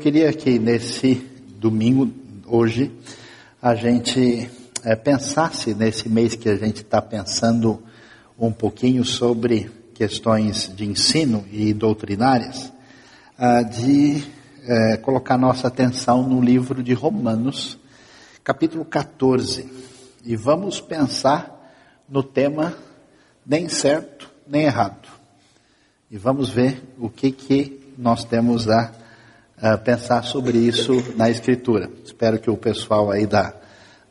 queria que nesse domingo, hoje, a gente é, pensasse nesse mês que a gente está pensando um pouquinho sobre questões de ensino e doutrinárias, ah, de é, colocar nossa atenção no livro de Romanos, capítulo 14. E vamos pensar no tema nem certo nem errado. E vamos ver o que, que nós temos a, pensar sobre isso na Escritura. Espero que o pessoal aí da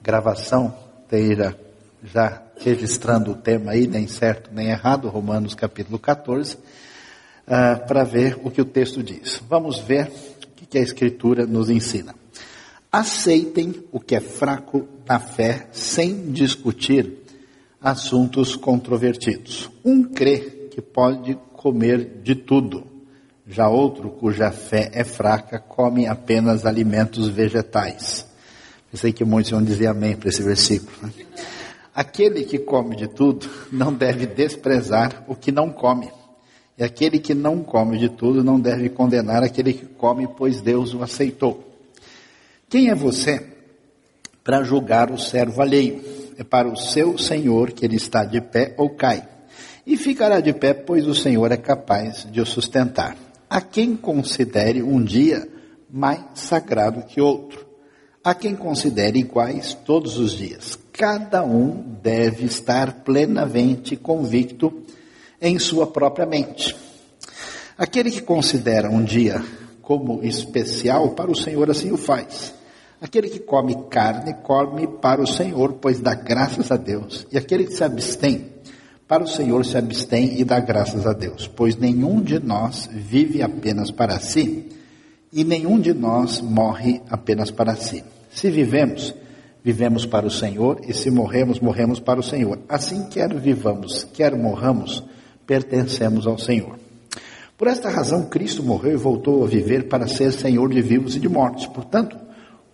gravação esteja já registrando o tema aí, nem certo nem errado, Romanos capítulo 14, uh, para ver o que o texto diz. Vamos ver o que a Escritura nos ensina. Aceitem o que é fraco na fé sem discutir assuntos controvertidos. Um crê que pode comer de tudo, já outro, cuja fé é fraca, come apenas alimentos vegetais. Pensei que muitos iam dizer amém para esse versículo. Né? Aquele que come de tudo não deve desprezar o que não come. E aquele que não come de tudo não deve condenar aquele que come, pois Deus o aceitou. Quem é você para julgar o servo alheio? É para o seu Senhor que ele está de pé ou cai. E ficará de pé, pois o Senhor é capaz de o sustentar. A quem considere um dia mais sagrado que outro. A quem considere iguais todos os dias. Cada um deve estar plenamente convicto em sua própria mente. Aquele que considera um dia como especial para o Senhor assim o faz. Aquele que come carne, come para o Senhor, pois dá graças a Deus. E aquele que se abstém, para o Senhor se abstém e dá graças a Deus. Pois nenhum de nós vive apenas para si, e nenhum de nós morre apenas para si. Se vivemos, vivemos para o Senhor, e se morremos, morremos para o Senhor. Assim, quer vivamos, quer morramos, pertencemos ao Senhor. Por esta razão, Cristo morreu e voltou a viver para ser Senhor de vivos e de mortos. Portanto,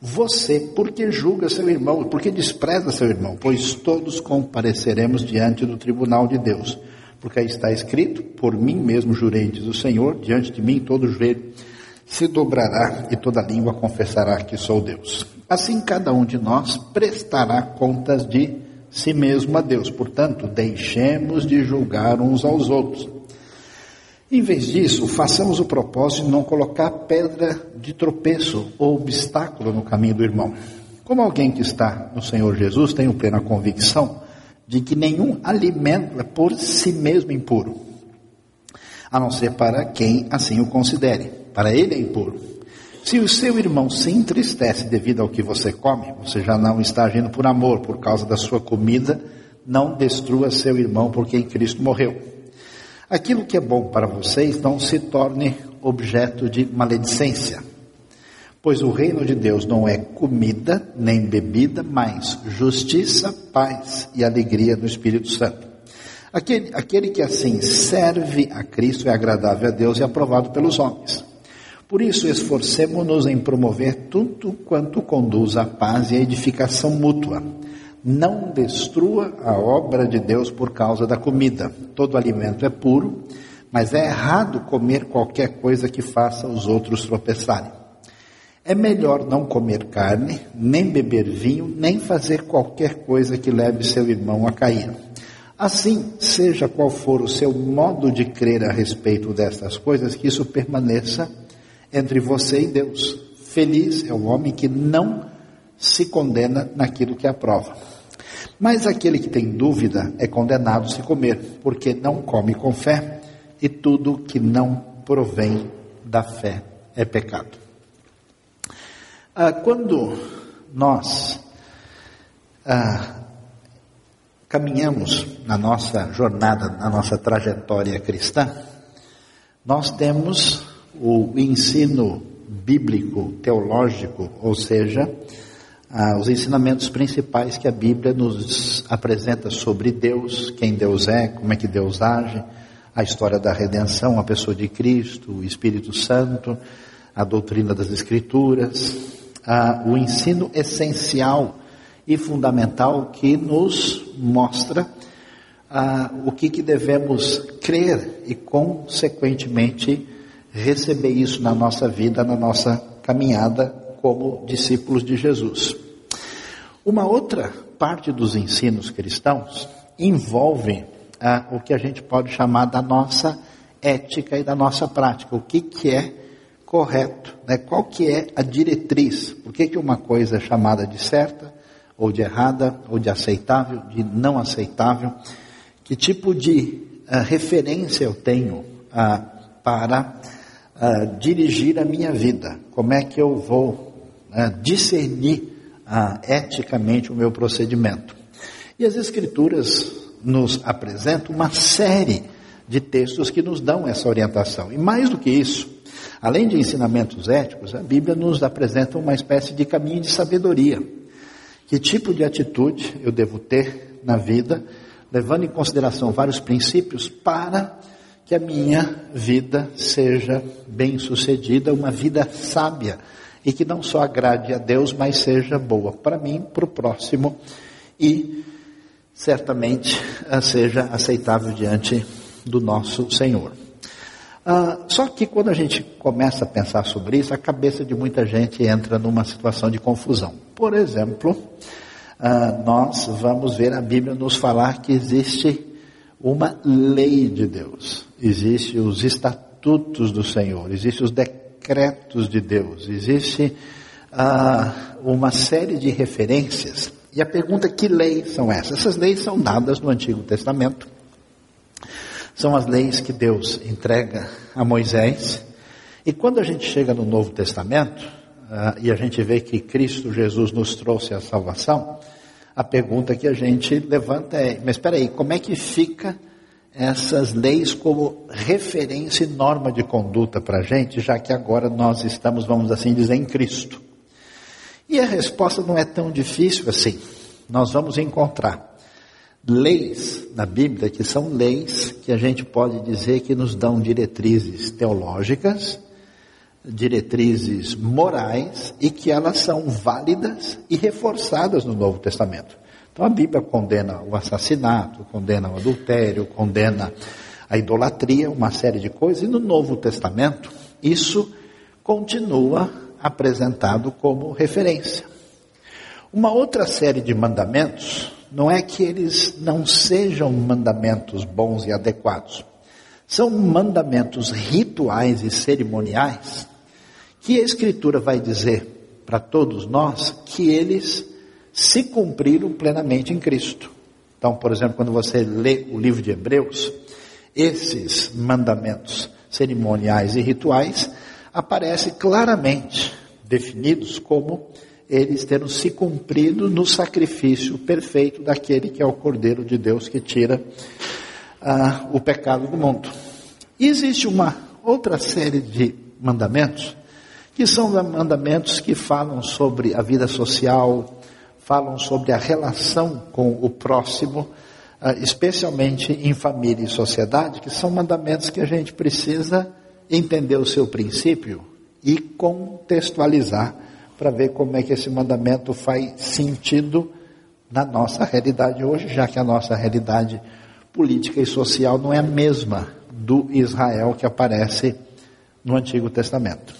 você, por que julga seu irmão, por que despreza seu irmão? Pois todos compareceremos diante do tribunal de Deus. Porque aí está escrito: Por mim mesmo jurei, diz o Senhor, diante de mim todo joelho se dobrará e toda língua confessará que sou Deus. Assim cada um de nós prestará contas de si mesmo a Deus. Portanto, deixemos de julgar uns aos outros. Em vez disso, façamos o propósito de não colocar pedra de tropeço ou obstáculo no caminho do irmão. Como alguém que está no Senhor Jesus, tenho plena convicção de que nenhum alimento é por si mesmo impuro, a não ser para quem assim o considere. Para ele é impuro. Se o seu irmão se entristece devido ao que você come, você já não está agindo por amor, por causa da sua comida, não destrua seu irmão por quem Cristo morreu. Aquilo que é bom para vocês não se torne objeto de maledicência, pois o reino de Deus não é comida nem bebida, mas justiça, paz e alegria no Espírito Santo. Aquele, aquele que assim serve a Cristo é agradável a Deus e aprovado pelos homens. Por isso, esforcemo-nos em promover tudo quanto conduz à paz e à edificação mútua não destrua a obra de Deus por causa da comida. Todo alimento é puro, mas é errado comer qualquer coisa que faça os outros tropeçarem. É melhor não comer carne, nem beber vinho, nem fazer qualquer coisa que leve seu irmão a cair. Assim, seja qual for o seu modo de crer a respeito destas coisas, que isso permaneça entre você e Deus. Feliz é o homem que não se condena naquilo que aprova. Mas aquele que tem dúvida é condenado se comer, porque não come com fé, e tudo que não provém da fé é pecado. Ah, quando nós ah, caminhamos na nossa jornada, na nossa trajetória cristã, nós temos o ensino bíblico, teológico, ou seja, ah, os ensinamentos principais que a Bíblia nos apresenta sobre Deus, quem Deus é, como é que Deus age, a história da redenção, a pessoa de Cristo, o Espírito Santo, a doutrina das Escrituras, ah, o ensino essencial e fundamental que nos mostra ah, o que, que devemos crer e, consequentemente, receber isso na nossa vida, na nossa caminhada como discípulos de Jesus. Uma outra parte dos ensinos cristãos envolve ah, o que a gente pode chamar da nossa ética e da nossa prática. O que, que é correto, né? qual que é a diretriz, por que, que uma coisa é chamada de certa, ou de errada, ou de aceitável, de não aceitável, que tipo de uh, referência eu tenho uh, para uh, dirigir a minha vida, como é que eu vou discernir eticamente o meu procedimento. E as Escrituras nos apresentam uma série de textos que nos dão essa orientação. E mais do que isso, além de ensinamentos éticos, a Bíblia nos apresenta uma espécie de caminho de sabedoria. Que tipo de atitude eu devo ter na vida, levando em consideração vários princípios para que a minha vida seja bem sucedida, uma vida sábia e que não só agrade a Deus, mas seja boa para mim, para o próximo e certamente seja aceitável diante do nosso Senhor. Ah, só que quando a gente começa a pensar sobre isso, a cabeça de muita gente entra numa situação de confusão. Por exemplo, ah, nós vamos ver a Bíblia nos falar que existe uma lei de Deus, existe os estatutos do Senhor, existe os decretos de Deus, existe ah, uma série de referências. E a pergunta é que leis são essas? Essas leis são dadas no Antigo Testamento são as leis que Deus entrega a Moisés. E quando a gente chega no Novo Testamento, uh, e a gente vê que Cristo Jesus nos trouxe a salvação, a pergunta que a gente levanta é: mas espera aí, como é que fica essas leis como referência e norma de conduta para a gente, já que agora nós estamos, vamos assim dizer, em Cristo? E a resposta não é tão difícil assim. Nós vamos encontrar leis na Bíblia que são leis que a gente pode dizer que nos dão diretrizes teológicas, diretrizes morais e que elas são válidas e reforçadas no Novo Testamento. Então a Bíblia condena o assassinato, condena o adultério, condena a idolatria, uma série de coisas, e no Novo Testamento isso continua apresentado como referência. Uma outra série de mandamentos não é que eles não sejam mandamentos bons e adequados. São mandamentos rituais e cerimoniais que a Escritura vai dizer para todos nós que eles se cumpriram plenamente em Cristo. Então, por exemplo, quando você lê o livro de Hebreus, esses mandamentos cerimoniais e rituais aparecem claramente definidos como eles terão se cumprido no sacrifício perfeito daquele que é o Cordeiro de Deus que tira ah, o pecado do mundo. E existe uma outra série de mandamentos que são mandamentos que falam sobre a vida social, falam sobre a relação com o próximo, ah, especialmente em família e sociedade, que são mandamentos que a gente precisa entender o seu princípio e contextualizar para ver como é que esse mandamento faz sentido na nossa realidade hoje, já que a nossa realidade política e social não é a mesma do Israel que aparece no Antigo Testamento.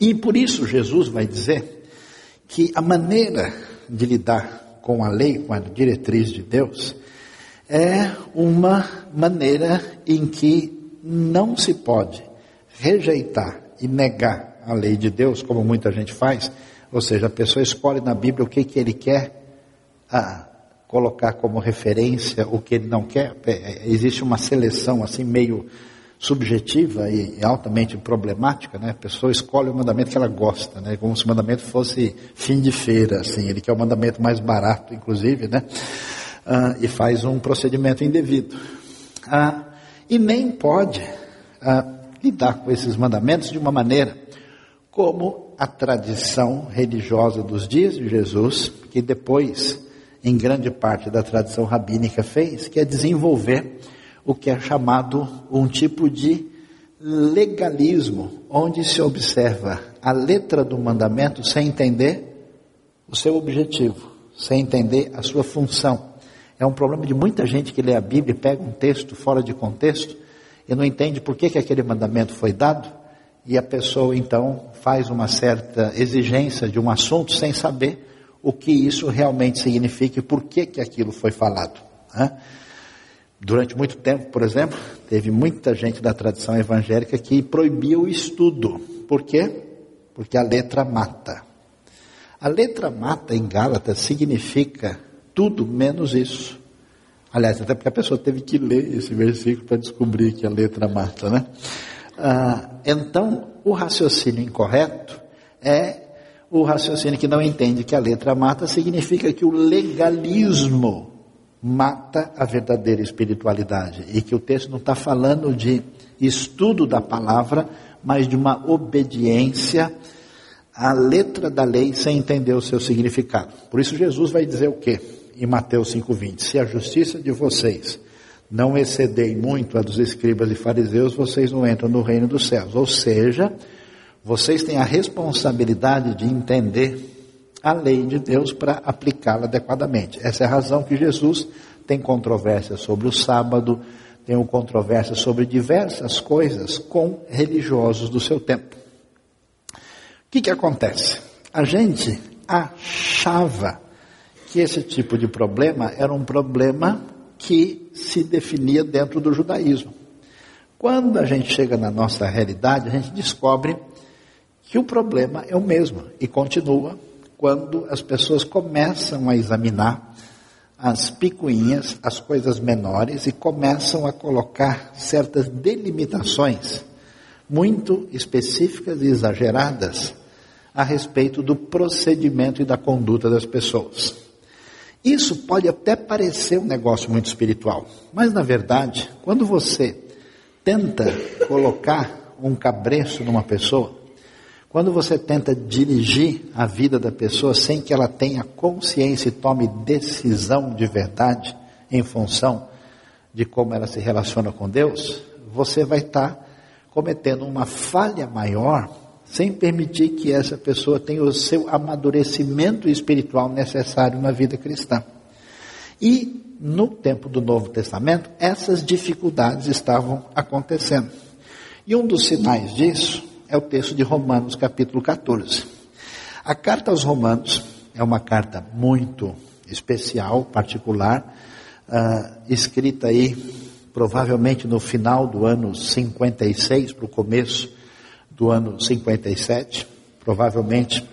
E por isso Jesus vai dizer que a maneira de lidar com a lei, com a diretriz de Deus, é uma maneira em que não se pode rejeitar e negar a lei de Deus, como muita gente faz, ou seja, a pessoa escolhe na Bíblia o que, que ele quer colocar como referência, o que ele não quer. É, é, existe uma seleção assim meio subjetiva e altamente problemática, né? A pessoa escolhe o mandamento que ela gosta, né? Como se o mandamento fosse fim de feira, assim, ele quer o mandamento mais barato, inclusive, né? Ah, e faz um procedimento indevido. Ah, e nem pode ah, lidar com esses mandamentos de uma maneira como a tradição religiosa dos dias de Jesus, que depois, em grande parte da tradição rabínica, fez, que é desenvolver o que é chamado um tipo de legalismo, onde se observa a letra do mandamento sem entender o seu objetivo, sem entender a sua função. É um problema de muita gente que lê a Bíblia e pega um texto fora de contexto e não entende por que, que aquele mandamento foi dado e a pessoa então faz uma certa exigência de um assunto sem saber o que isso realmente significa e por que, que aquilo foi falado. Né? Durante muito tempo, por exemplo, teve muita gente da tradição evangélica que proibia o estudo. Por quê? Porque a letra mata. A letra mata em Gálatas significa tudo menos isso. Aliás, até porque a pessoa teve que ler esse versículo para descobrir que a letra mata, né? Ah, então, o raciocínio incorreto é o raciocínio que não entende que a letra mata significa que o legalismo mata a verdadeira espiritualidade e que o texto não está falando de estudo da palavra, mas de uma obediência à letra da lei sem entender o seu significado. Por isso Jesus vai dizer o quê? Em Mateus 5:20, se a justiça de vocês não excedei muito a dos escribas e fariseus, vocês não entram no reino dos céus. Ou seja, vocês têm a responsabilidade de entender a lei de Deus para aplicá-la adequadamente. Essa é a razão que Jesus tem controvérsia sobre o sábado, tem controvérsia sobre diversas coisas com religiosos do seu tempo. O que, que acontece? A gente achava que esse tipo de problema era um problema que se definia dentro do judaísmo. Quando a gente chega na nossa realidade, a gente descobre que o problema é o mesmo e continua quando as pessoas começam a examinar as picuinhas, as coisas menores e começam a colocar certas delimitações muito específicas e exageradas a respeito do procedimento e da conduta das pessoas. Isso pode até parecer um negócio muito espiritual, mas na verdade, quando você tenta colocar um cabreço numa pessoa, quando você tenta dirigir a vida da pessoa sem que ela tenha consciência e tome decisão de verdade em função de como ela se relaciona com Deus, você vai estar cometendo uma falha maior sem permitir que essa pessoa tenha o seu amadurecimento espiritual necessário na vida cristã. E no tempo do Novo Testamento, essas dificuldades estavam acontecendo. E um dos sinais disso é o texto de Romanos, capítulo 14. A carta aos Romanos é uma carta muito especial, particular, uh, escrita aí provavelmente no final do ano 56 para o começo do ano 57. Provavelmente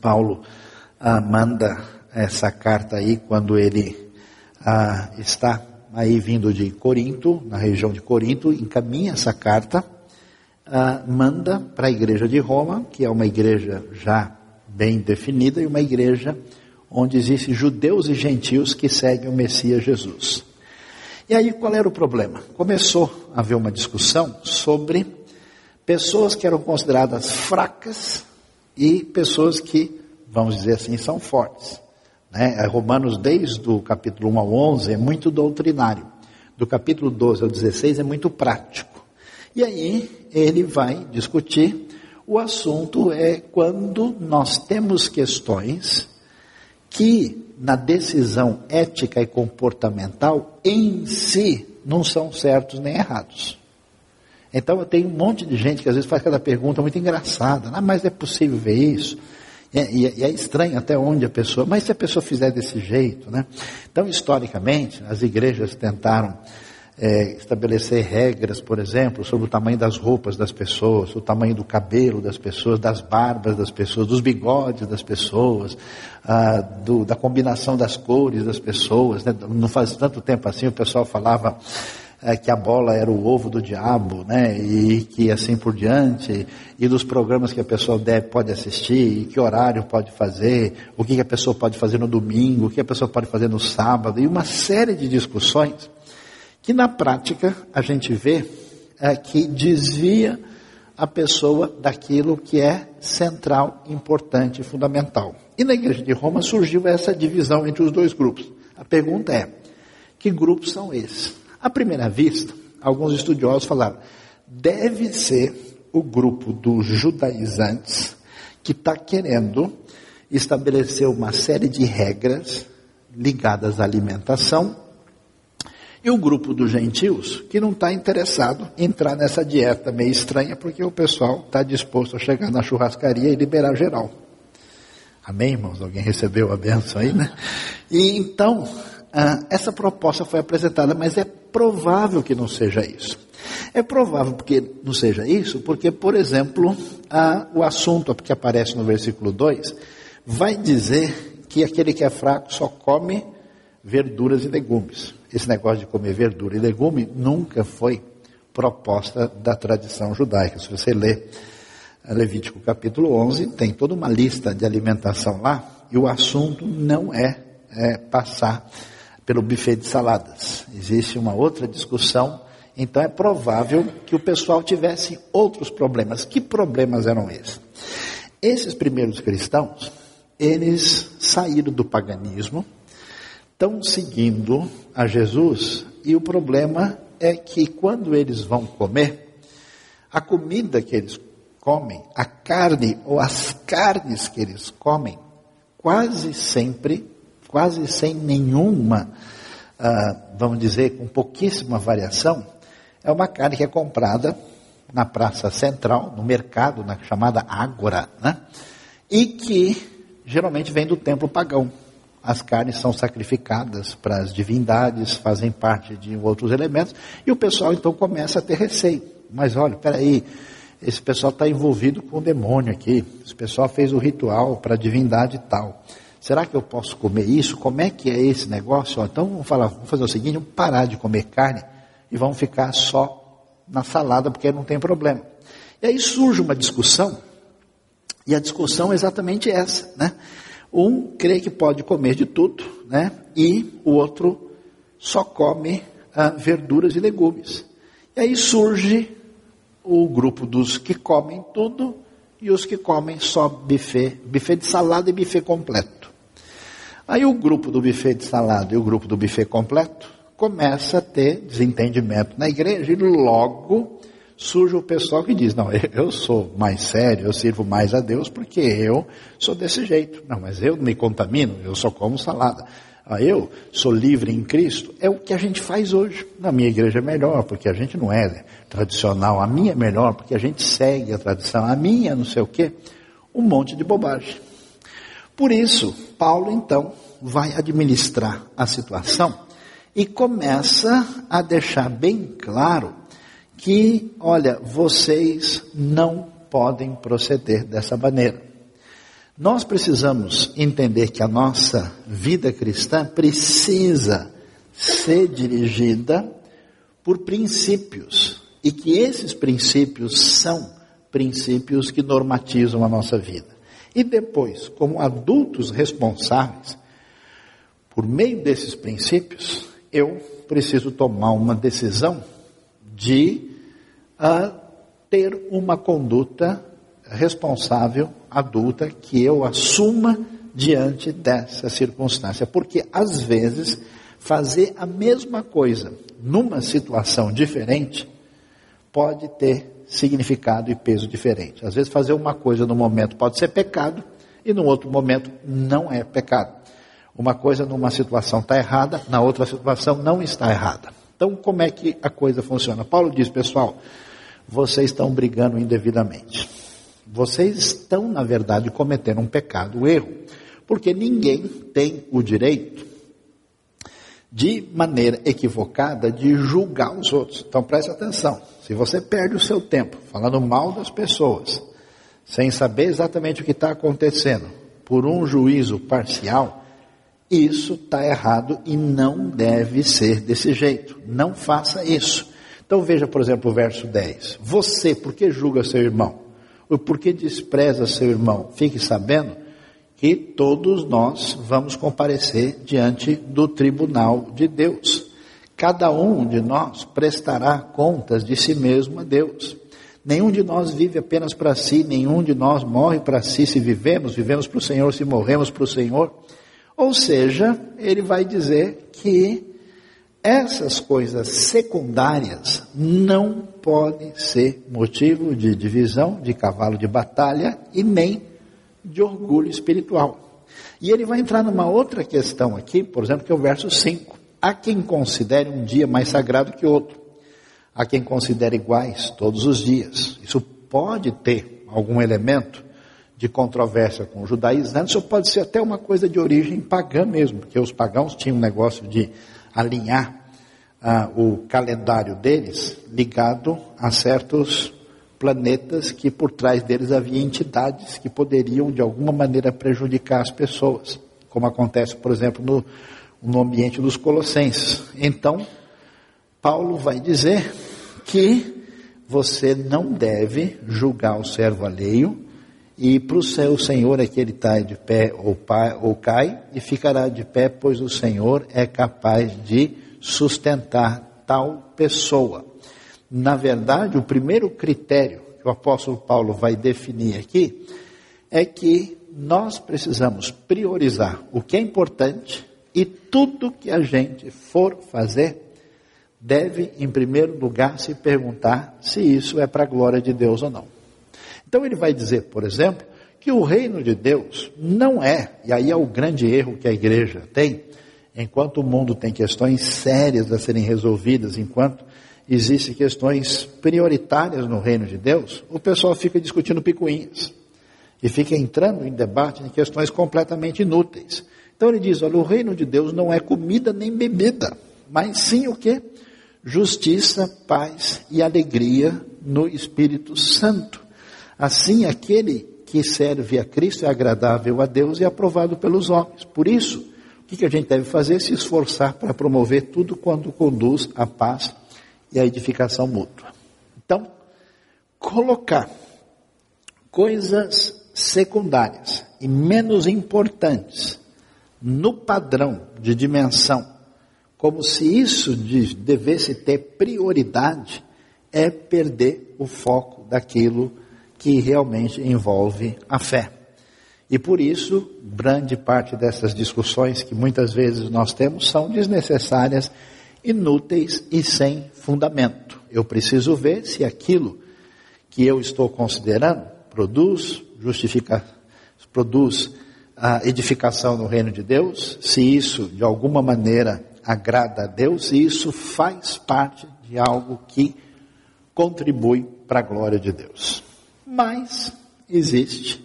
Paulo uh, manda essa carta aí quando ele uh, está aí vindo de Corinto, na região de Corinto, encaminha essa carta manda para a igreja de Roma, que é uma igreja já bem definida e uma igreja onde existem judeus e gentios que seguem o Messias Jesus. E aí qual era o problema? Começou a haver uma discussão sobre pessoas que eram consideradas fracas e pessoas que, vamos dizer assim, são fortes. Né? Romanos, desde o capítulo 1 ao 11, é muito doutrinário. Do capítulo 12 ao 16 é muito prático. E aí ele vai discutir. O assunto é quando nós temos questões que, na decisão ética e comportamental, em si, não são certos nem errados. Então, eu tenho um monte de gente que às vezes faz cada pergunta muito engraçada. Ah, mas é possível ver isso? E é, e é, estranho até onde a pessoa, mas se a pessoa fizer desse jeito, né? Então, historicamente, as igrejas tentaram é, estabelecer regras, por exemplo, sobre o tamanho das roupas das pessoas, o tamanho do cabelo das pessoas, das barbas das pessoas, dos bigodes das pessoas, ah, do, da combinação das cores das pessoas. Né? Não faz tanto tempo assim o pessoal falava é, que a bola era o ovo do diabo, né? E que assim por diante, e dos programas que a pessoa deve, pode assistir, e que horário pode fazer, o que, que a pessoa pode fazer no domingo, o que a pessoa pode fazer no sábado, e uma série de discussões que na prática a gente vê é, que desvia a pessoa daquilo que é central, importante fundamental. E na igreja de Roma surgiu essa divisão entre os dois grupos. A pergunta é: que grupos são esses? À primeira vista, alguns estudiosos falaram, deve ser o grupo dos judaizantes que está querendo estabelecer uma série de regras ligadas à alimentação E o grupo dos gentios, que não está interessado em entrar nessa dieta meio estranha, porque o pessoal está disposto a chegar na churrascaria e liberar geral. Amém, irmãos? Alguém recebeu a benção aí, né? E então, ah, essa proposta foi apresentada, mas é provável que não seja isso. É provável que não seja isso, porque, por exemplo, ah, o assunto que aparece no versículo 2 vai dizer que aquele que é fraco só come verduras e legumes. Esse negócio de comer verdura e legume nunca foi proposta da tradição judaica. Se você lê Levítico capítulo 11, tem toda uma lista de alimentação lá, e o assunto não é, é passar pelo buffet de saladas. Existe uma outra discussão, então é provável que o pessoal tivesse outros problemas. Que problemas eram esses? Esses primeiros cristãos, eles saíram do paganismo, estão seguindo a Jesus e o problema é que quando eles vão comer, a comida que eles comem, a carne ou as carnes que eles comem, quase sempre, quase sem nenhuma, ah, vamos dizer, com pouquíssima variação, é uma carne que é comprada na praça central, no mercado, na chamada Ágora, né? e que geralmente vem do templo pagão as carnes são sacrificadas para as divindades, fazem parte de outros elementos, e o pessoal então começa a ter receio. Mas olha, peraí, esse pessoal está envolvido com o demônio aqui, esse pessoal fez o ritual para a divindade tal. Será que eu posso comer isso? Como é que é esse negócio? Então vamos, falar, vamos fazer o seguinte, vamos parar de comer carne e vamos ficar só na salada, porque não tem problema. E aí surge uma discussão, e a discussão é exatamente essa, né? Um crê que pode comer de tudo, né? E o outro só come ah, verduras e legumes. E aí surge o grupo dos que comem tudo e os que comem só buffet, buffet de salada e buffet completo. Aí o grupo do buffet de salada e o grupo do buffet completo começa a ter desentendimento na igreja e logo surge o pessoal que diz, não, eu sou mais sério, eu sirvo mais a Deus porque eu sou desse jeito. Não, mas eu me contamino, eu só como salada. Ah, eu sou livre em Cristo. É o que a gente faz hoje. Na minha igreja é melhor, porque a gente não é tradicional. A minha é melhor, porque a gente segue a tradição. A minha não sei o quê. Um monte de bobagem. Por isso, Paulo então vai administrar a situação e começa a deixar bem claro que, olha, vocês não podem proceder dessa maneira. Nós precisamos entender que a nossa vida cristã precisa ser dirigida por princípios e que esses princípios são princípios que normatizam a nossa vida. E depois, como adultos responsáveis, por meio desses princípios, eu preciso tomar uma decisão de uh, ter uma conduta responsável, adulta, que eu assuma diante dessa circunstância. Porque, às vezes, fazer a mesma coisa numa situação diferente pode ter significado e peso diferente. Às vezes, fazer uma coisa no momento pode ser pecado e no outro momento não é pecado. Uma coisa numa situação está errada, na outra situação não está errada. Então, como é que a coisa funciona? Paulo diz, pessoal, vocês estão brigando indevidamente. Vocês estão, na verdade, cometendo um pecado, um erro, porque ninguém tem o direito, de maneira equivocada, de julgar os outros. Então preste atenção: se você perde o seu tempo falando mal das pessoas, sem saber exatamente o que está acontecendo, por um juízo parcial, isso está errado e não deve ser desse jeito. Não faça isso. Então veja, por exemplo, o verso 10. Você, por que julga seu irmão? Ou por que despreza seu irmão? Fique sabendo que todos nós vamos comparecer diante do tribunal de Deus. Cada um de nós prestará contas de si mesmo a Deus. Nenhum de nós vive apenas para si, nenhum de nós morre para si. Se vivemos, vivemos para o Senhor, se morremos para o Senhor. Ou seja, ele vai dizer que essas coisas secundárias não podem ser motivo de divisão, de cavalo de batalha e nem de orgulho espiritual. E ele vai entrar numa outra questão aqui, por exemplo, que é o verso 5. Há quem considere um dia mais sagrado que outro. Há quem considere iguais todos os dias. Isso pode ter algum elemento de controvérsia com os judaizantes, ou pode ser até uma coisa de origem pagã mesmo, porque os pagãos tinham um negócio de alinhar ah, o calendário deles ligado a certos planetas que por trás deles havia entidades que poderiam de alguma maneira prejudicar as pessoas, como acontece, por exemplo, no, no ambiente dos colossenses. Então, Paulo vai dizer que você não deve julgar o servo alheio e para o seu Senhor é que ele está de pé ou, cai e ficará de pé, pois o Senhor é capaz de sustentar tal pessoa. Na verdade, o primeiro critério que o apóstolo Paulo vai definir aqui é que nós precisamos priorizar o que é importante e tudo que a gente for fazer deve, em primeiro lugar, se perguntar se isso é para a glória de Deus ou não. Então ele vai dizer, por exemplo, que o reino de Deus não é, e aí é o grande erro que a igreja tem, enquanto o mundo tem questões sérias a serem resolvidas, enquanto existem questões prioritárias no reino de Deus, o pessoal fica discutindo picuinhas e fica entrando em debate em questões completamente inúteis. Então ele diz: olha, o reino de Deus não é comida nem bebida, mas sim o que? Justiça, paz e alegria no Espírito Santo. Assim, aquele que serve a Cristo é agradável a Deus e aprovado pelos homens. Por isso, o que a gente deve fazer? Se esforçar para promover tudo quando conduz à paz e à edificação mútua. Então, colocar coisas secundárias e menos importantes no padrão de dimensão, como se isso devesse ter prioridade, é perder o foco daquilo que realmente envolve a fé. E por isso, grande parte dessas discussões que muitas vezes nós temos são desnecessárias, inúteis e sem fundamento. Eu preciso ver se aquilo que eu estou considerando produz justifica, produz a edificação no reino de Deus, se isso de alguma maneira agrada a Deus, e isso faz parte de algo que contribui para a glória de Deus. Mas existe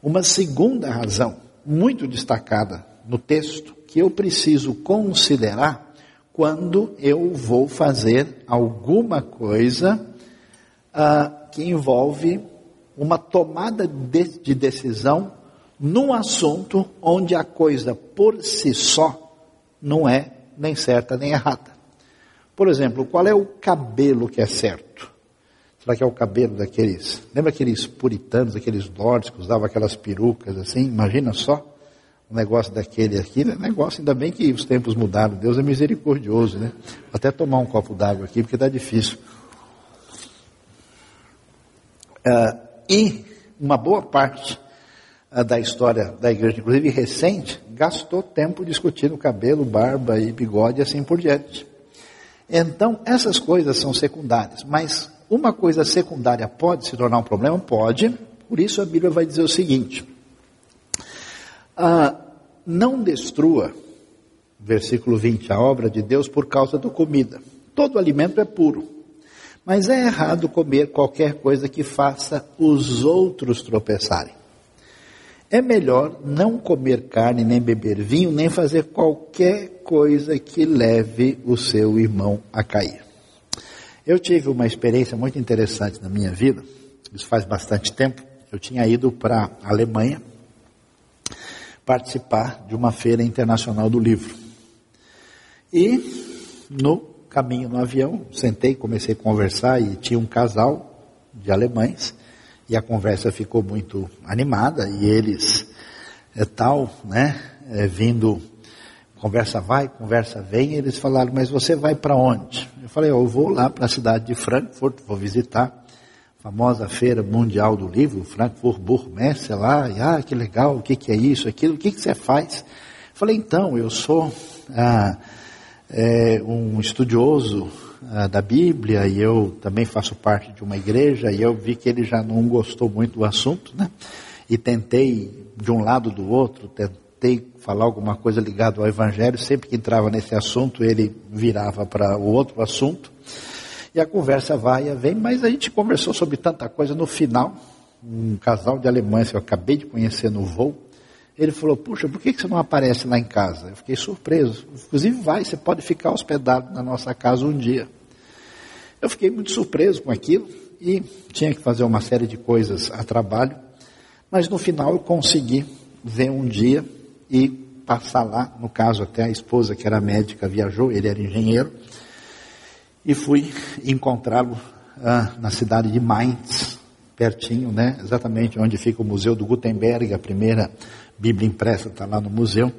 uma segunda razão, muito destacada no texto, que eu preciso considerar quando eu vou fazer alguma coisa uh, que envolve uma tomada de, de decisão num assunto onde a coisa por si só não é nem certa nem errada. Por exemplo, qual é o cabelo que é certo? Será que é o cabelo daqueles. Lembra aqueles puritanos, aqueles lords que usavam aquelas perucas assim? Imagina só um negócio daquele aqui. Né? Negócio, ainda bem que os tempos mudaram. Deus é misericordioso, né? Vou até tomar um copo d'água aqui porque está difícil. Uh, e uma boa parte uh, da história da igreja, inclusive recente, gastou tempo discutindo cabelo, barba e bigode e assim por diante. Então, essas coisas são secundárias, mas uma coisa secundária pode se tornar um problema? Pode. Por isso a Bíblia vai dizer o seguinte: ah, não destrua, versículo 20, a obra de Deus por causa da comida. Todo alimento é puro. Mas é errado comer qualquer coisa que faça os outros tropeçarem. É melhor não comer carne, nem beber vinho, nem fazer qualquer coisa que leve o seu irmão a cair. Eu tive uma experiência muito interessante na minha vida, isso faz bastante tempo. Eu tinha ido para a Alemanha participar de uma feira internacional do livro. E no caminho no avião, sentei, comecei a conversar e tinha um casal de alemães e a conversa ficou muito animada e eles é tal, né, é, vindo Conversa vai, conversa vem, eles falaram, mas você vai para onde? Eu falei, eu vou lá para a cidade de Frankfurt, vou visitar a famosa feira mundial do livro, Frankfurt Burmesse lá, e ah, que legal, o que, que é isso, aquilo, o que, que você faz? Eu falei, então, eu sou ah, é, um estudioso ah, da Bíblia e eu também faço parte de uma igreja e eu vi que ele já não gostou muito do assunto, né? E tentei de um lado do outro, tentei tentei falar alguma coisa ligada ao Evangelho, sempre que entrava nesse assunto, ele virava para o outro assunto. E a conversa vai e vem, mas a gente conversou sobre tanta coisa. No final, um casal de alemães que eu acabei de conhecer no voo, ele falou: Puxa, por que você não aparece lá em casa? Eu fiquei surpreso. Inclusive, vai, você pode ficar hospedado na nossa casa um dia. Eu fiquei muito surpreso com aquilo e tinha que fazer uma série de coisas a trabalho, mas no final eu consegui ver um dia e passar lá, no caso até a esposa que era médica viajou, ele era engenheiro, e fui encontrá-lo ah, na cidade de Mainz, pertinho, né, exatamente onde fica o Museu do Gutenberg, a primeira Bíblia impressa está lá no museu,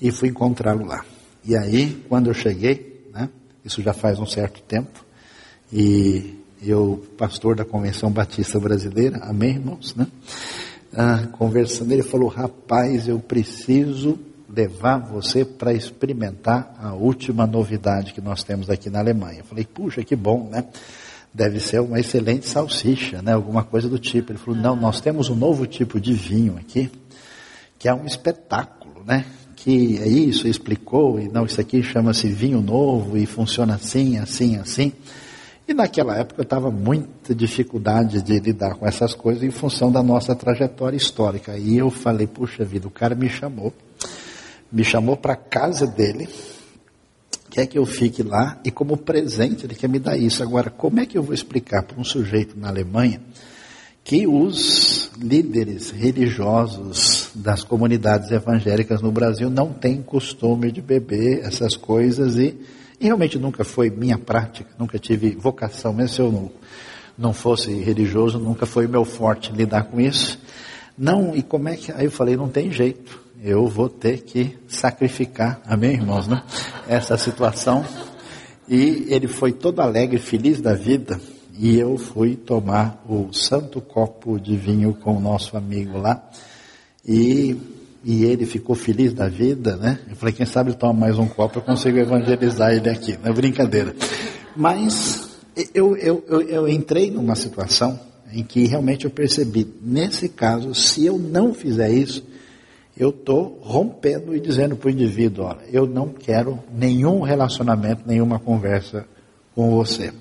e fui encontrá-lo lá. E aí, quando eu cheguei, né, isso já faz um certo tempo, e eu, pastor da Convenção Batista Brasileira, amém, irmãos, né? Ah, conversando, ele falou: Rapaz, eu preciso levar você para experimentar a última novidade que nós temos aqui na Alemanha. Eu falei: Puxa, que bom, né? Deve ser uma excelente salsicha, né? Alguma coisa do tipo. Ele falou: Não, nós temos um novo tipo de vinho aqui, que é um espetáculo, né? Que é isso, explicou, e não, isso aqui chama-se vinho novo e funciona assim, assim, assim. E naquela época eu estava muita dificuldade de lidar com essas coisas em função da nossa trajetória histórica. E eu falei, puxa vida, o cara me chamou, me chamou para a casa dele, quer que eu fique lá e como presente ele quer me dar isso. Agora, como é que eu vou explicar para um sujeito na Alemanha que os líderes religiosos das comunidades evangélicas no Brasil não têm costume de beber essas coisas e e realmente nunca foi minha prática, nunca tive vocação, mesmo se eu não, não fosse religioso, nunca foi meu forte lidar com isso. Não, e como é que. Aí eu falei, não tem jeito, eu vou ter que sacrificar, amém, irmãos, né? Essa situação. E ele foi todo alegre, feliz da vida, e eu fui tomar o santo copo de vinho com o nosso amigo lá. E e ele ficou feliz da vida, né? Eu falei, quem sabe toma mais um copo, eu consigo evangelizar ele aqui, não é brincadeira. Mas eu, eu, eu, eu entrei numa situação em que realmente eu percebi, nesse caso, se eu não fizer isso, eu estou rompendo e dizendo para o indivíduo, olha, eu não quero nenhum relacionamento, nenhuma conversa com você.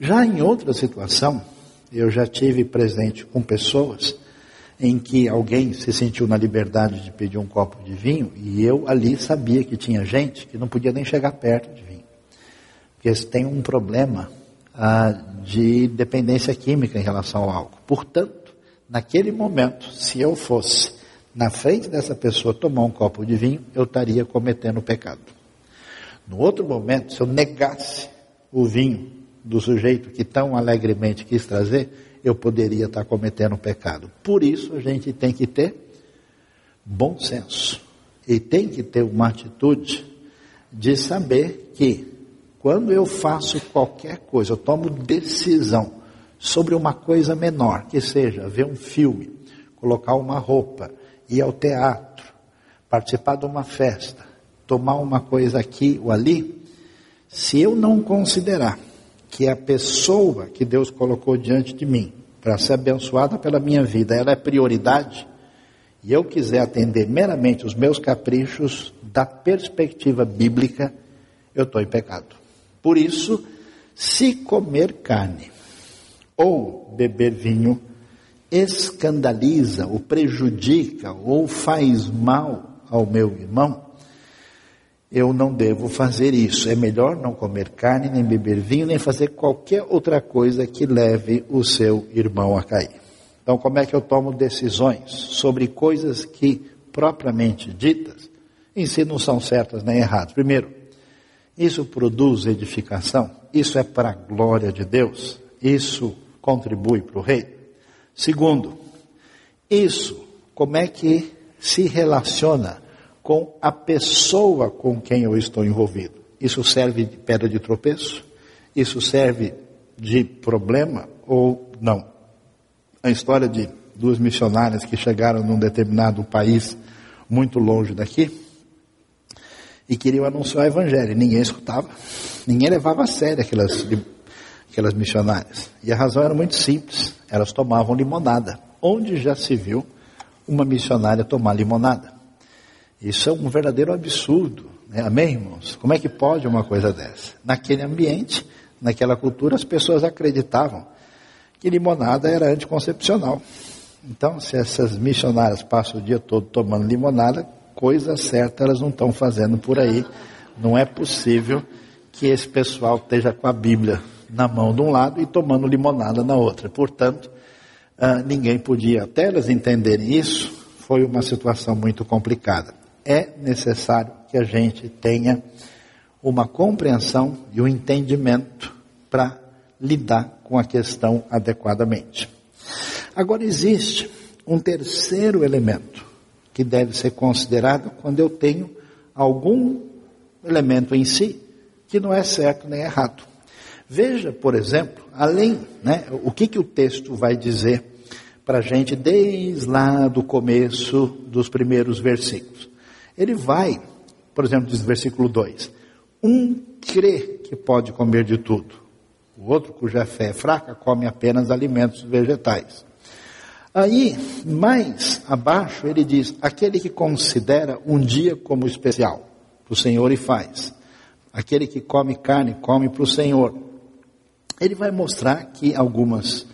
Já em outra situação, eu já tive presente com pessoas em que alguém se sentiu na liberdade de pedir um copo de vinho e eu ali sabia que tinha gente que não podia nem chegar perto de vinho. Porque tem um problema ah, de dependência química em relação ao álcool. Portanto, naquele momento, se eu fosse na frente dessa pessoa tomar um copo de vinho, eu estaria cometendo pecado. No outro momento, se eu negasse o vinho do sujeito que tão alegremente quis trazer, eu poderia estar cometendo pecado. Por isso a gente tem que ter bom senso e tem que ter uma atitude de saber que quando eu faço qualquer coisa, eu tomo decisão sobre uma coisa menor, que seja ver um filme, colocar uma roupa, ir ao teatro, participar de uma festa, tomar uma coisa aqui ou ali, se eu não considerar que a pessoa que Deus colocou diante de mim para ser abençoada pela minha vida, ela é prioridade, e eu quiser atender meramente os meus caprichos da perspectiva bíblica, eu estou em pecado. Por isso, se comer carne ou beber vinho escandaliza, ou prejudica, ou faz mal ao meu irmão, eu não devo fazer isso. É melhor não comer carne, nem beber vinho, nem fazer qualquer outra coisa que leve o seu irmão a cair. Então, como é que eu tomo decisões sobre coisas que, propriamente ditas, em si não são certas nem erradas? Primeiro, isso produz edificação? Isso é para a glória de Deus? Isso contribui para o rei? Segundo, isso, como é que se relaciona com a pessoa com quem eu estou envolvido. Isso serve de pedra de tropeço? Isso serve de problema ou não? A história de duas missionárias que chegaram num determinado país muito longe daqui e queriam anunciar o evangelho. Ninguém escutava, ninguém levava a sério aquelas, aquelas missionárias. E a razão era muito simples: elas tomavam limonada. Onde já se viu uma missionária tomar limonada? Isso é um verdadeiro absurdo. Né? Amém, irmãos? Como é que pode uma coisa dessa? Naquele ambiente, naquela cultura, as pessoas acreditavam que limonada era anticoncepcional. Então, se essas missionárias passam o dia todo tomando limonada, coisa certa elas não estão fazendo por aí. Não é possível que esse pessoal esteja com a Bíblia na mão de um lado e tomando limonada na outra. Portanto, ah, ninguém podia, até elas entenderem isso, foi uma situação muito complicada. É necessário que a gente tenha uma compreensão e um entendimento para lidar com a questão adequadamente. Agora existe um terceiro elemento que deve ser considerado quando eu tenho algum elemento em si que não é certo nem errado. Veja, por exemplo, além, né, o que, que o texto vai dizer para a gente desde lá do começo dos primeiros versículos. Ele vai, por exemplo, diz versículo 2: Um crê que pode comer de tudo, o outro, cuja fé é fraca, come apenas alimentos vegetais. Aí, mais abaixo, ele diz: aquele que considera um dia como especial, para o Senhor e faz. Aquele que come carne, come para o Senhor. Ele vai mostrar que algumas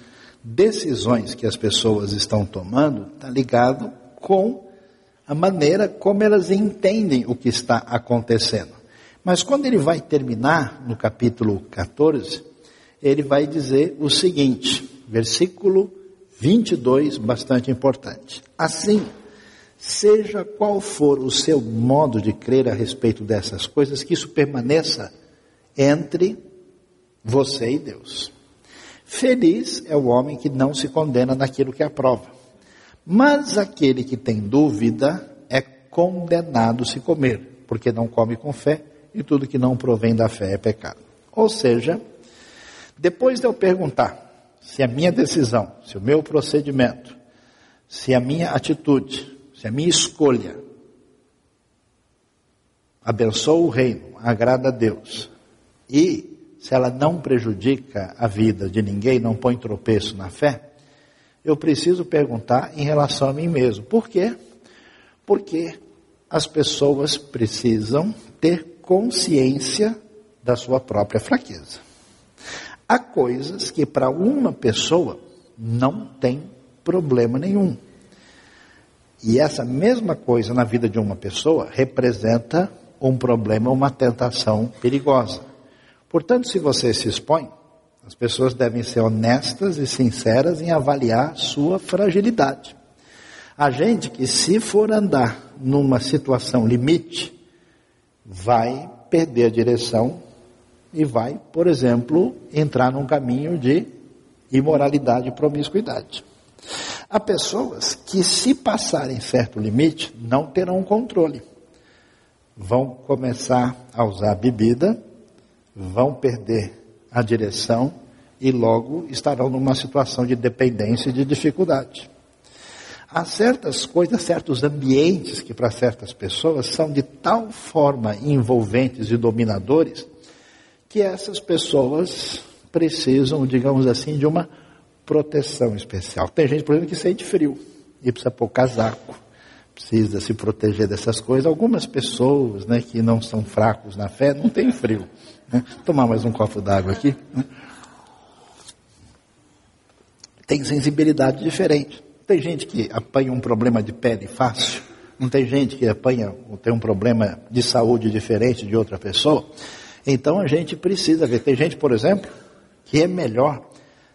decisões que as pessoas estão tomando está ligado com a maneira como elas entendem o que está acontecendo. Mas quando ele vai terminar no capítulo 14, ele vai dizer o seguinte, versículo 22, bastante importante. Assim, seja qual for o seu modo de crer a respeito dessas coisas, que isso permaneça entre você e Deus. Feliz é o homem que não se condena naquilo que aprova. Mas aquele que tem dúvida é condenado se comer, porque não come com fé, e tudo que não provém da fé é pecado. Ou seja, depois de eu perguntar se a minha decisão, se o meu procedimento, se a minha atitude, se a minha escolha abençoa o reino, agrada a Deus, e se ela não prejudica a vida de ninguém, não põe tropeço na fé, eu preciso perguntar em relação a mim mesmo. Por quê? Porque as pessoas precisam ter consciência da sua própria fraqueza. Há coisas que para uma pessoa não tem problema nenhum. E essa mesma coisa na vida de uma pessoa representa um problema, uma tentação perigosa. Portanto, se você se expõe, as pessoas devem ser honestas e sinceras em avaliar sua fragilidade. A gente que, se for andar numa situação limite, vai perder a direção e vai, por exemplo, entrar num caminho de imoralidade e promiscuidade. Há pessoas que, se passarem certo limite, não terão controle. Vão começar a usar bebida, vão perder a direção e logo estarão numa situação de dependência e de dificuldade. Há certas coisas, certos ambientes que para certas pessoas são de tal forma envolventes e dominadores que essas pessoas precisam, digamos assim, de uma proteção especial. Tem gente, por exemplo, que sente frio e precisa pôr casaco, precisa se proteger dessas coisas. Algumas pessoas, né, que não são fracos na fé, não têm frio. Né? Tomar mais um copo d'água aqui. Né? Tem sensibilidade diferente. Tem gente que apanha um problema de pele fácil. Não tem gente que apanha, tem um problema de saúde diferente de outra pessoa. Então a gente precisa ver. Tem gente, por exemplo, que é melhor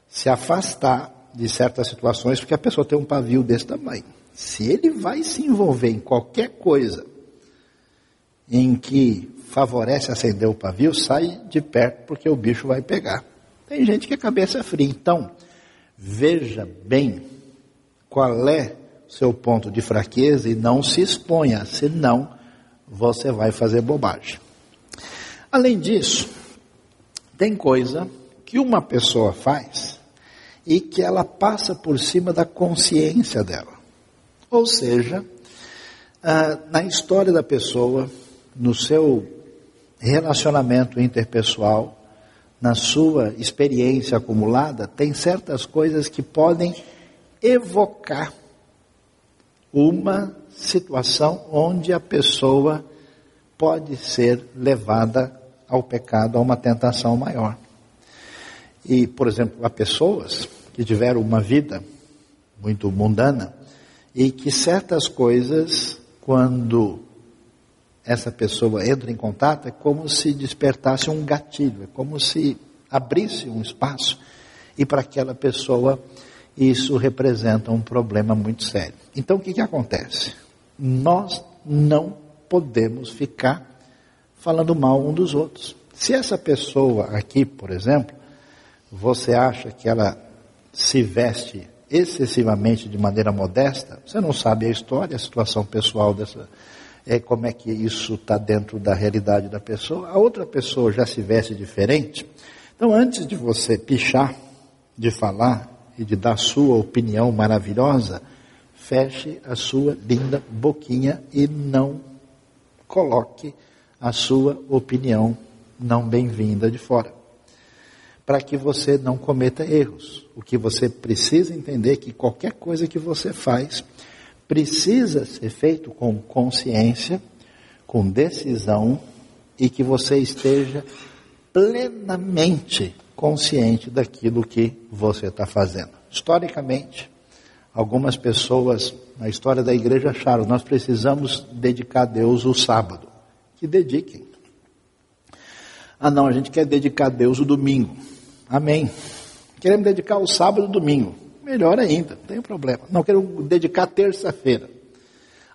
se afastar de certas situações porque a pessoa tem um pavio desse tamanho. Se ele vai se envolver em qualquer coisa em que favorece acender o pavio, sai de perto porque o bicho vai pegar. Tem gente que é cabeça fria. Então, veja bem qual é seu ponto de fraqueza e não se exponha, senão você vai fazer bobagem. Além disso, tem coisa que uma pessoa faz e que ela passa por cima da consciência dela. Ou seja, ah, na história da pessoa, no seu relacionamento interpessoal, na sua experiência acumulada, tem certas coisas que podem evocar uma situação onde a pessoa pode ser levada ao pecado, a uma tentação maior. E, por exemplo, há pessoas que tiveram uma vida muito mundana e que certas coisas, quando essa pessoa entra em contato, é como se despertasse um gatilho, é como se abrisse um espaço e para aquela pessoa isso representa um problema muito sério. Então o que, que acontece? Nós não podemos ficar falando mal um dos outros. Se essa pessoa aqui, por exemplo, você acha que ela se veste excessivamente de maneira modesta, você não sabe a história, a situação pessoal dessa, é, como é que isso está dentro da realidade da pessoa. A outra pessoa já se veste diferente. Então, antes de você pichar, de falar e de dar sua opinião maravilhosa, feche a sua linda boquinha e não coloque a sua opinião não bem-vinda de fora para que você não cometa erros. O que você precisa entender é que qualquer coisa que você faz precisa ser feito com consciência, com decisão e que você esteja plenamente consciente daquilo que você está fazendo. Historicamente, algumas pessoas na história da igreja acharam nós precisamos dedicar a Deus o sábado. Que dediquem. Ah, não, a gente quer dedicar a Deus o domingo. Amém. Queremos dedicar o sábado e o domingo. Melhor ainda, não tem problema. Não quero dedicar terça-feira.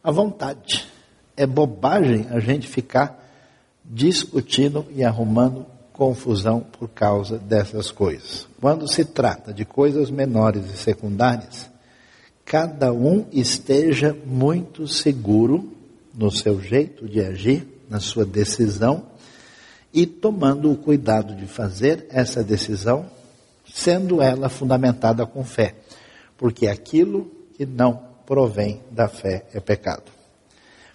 À vontade. É bobagem a gente ficar discutindo e arrumando confusão por causa dessas coisas. Quando se trata de coisas menores e secundárias, cada um esteja muito seguro no seu jeito de agir, na sua decisão e tomando o cuidado de fazer essa decisão, sendo ela fundamentada com fé, porque aquilo que não provém da fé é pecado.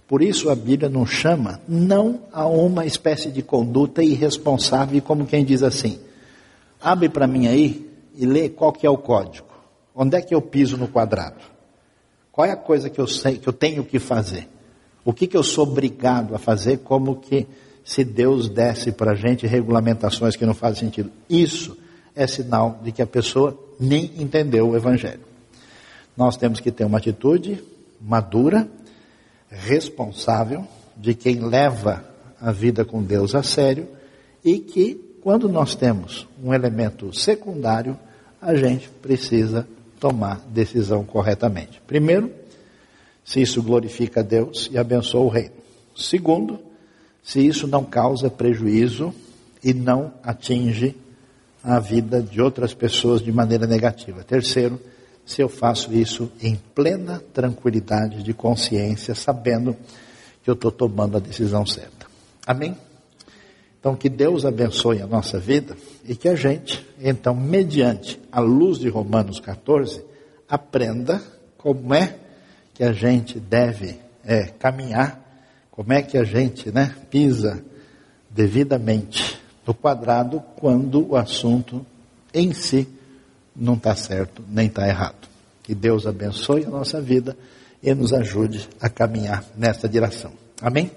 Por isso a Bíblia nos chama não a uma espécie de conduta irresponsável, como quem diz assim: abre para mim aí e lê qual que é o código. Onde é que eu piso no quadrado? Qual é a coisa que eu sei que eu tenho que fazer? O que, que eu sou obrigado a fazer como que se Deus desse para a gente regulamentações que não fazem sentido. Isso é sinal de que a pessoa nem entendeu o Evangelho. Nós temos que ter uma atitude madura, responsável, de quem leva a vida com Deus a sério e que, quando nós temos um elemento secundário, a gente precisa tomar decisão corretamente. Primeiro, se isso glorifica a Deus e abençoa o reino. Segundo, se isso não causa prejuízo e não atinge a vida de outras pessoas de maneira negativa. Terceiro, se eu faço isso em plena tranquilidade de consciência, sabendo que eu estou tomando a decisão certa. Amém? Então, que Deus abençoe a nossa vida e que a gente, então, mediante a luz de Romanos 14, aprenda como é que a gente deve é, caminhar como é que a gente né, pisa devidamente no quadrado quando o assunto em si não está certo nem está errado? Que Deus abençoe a nossa vida e nos ajude a caminhar nessa direção. Amém?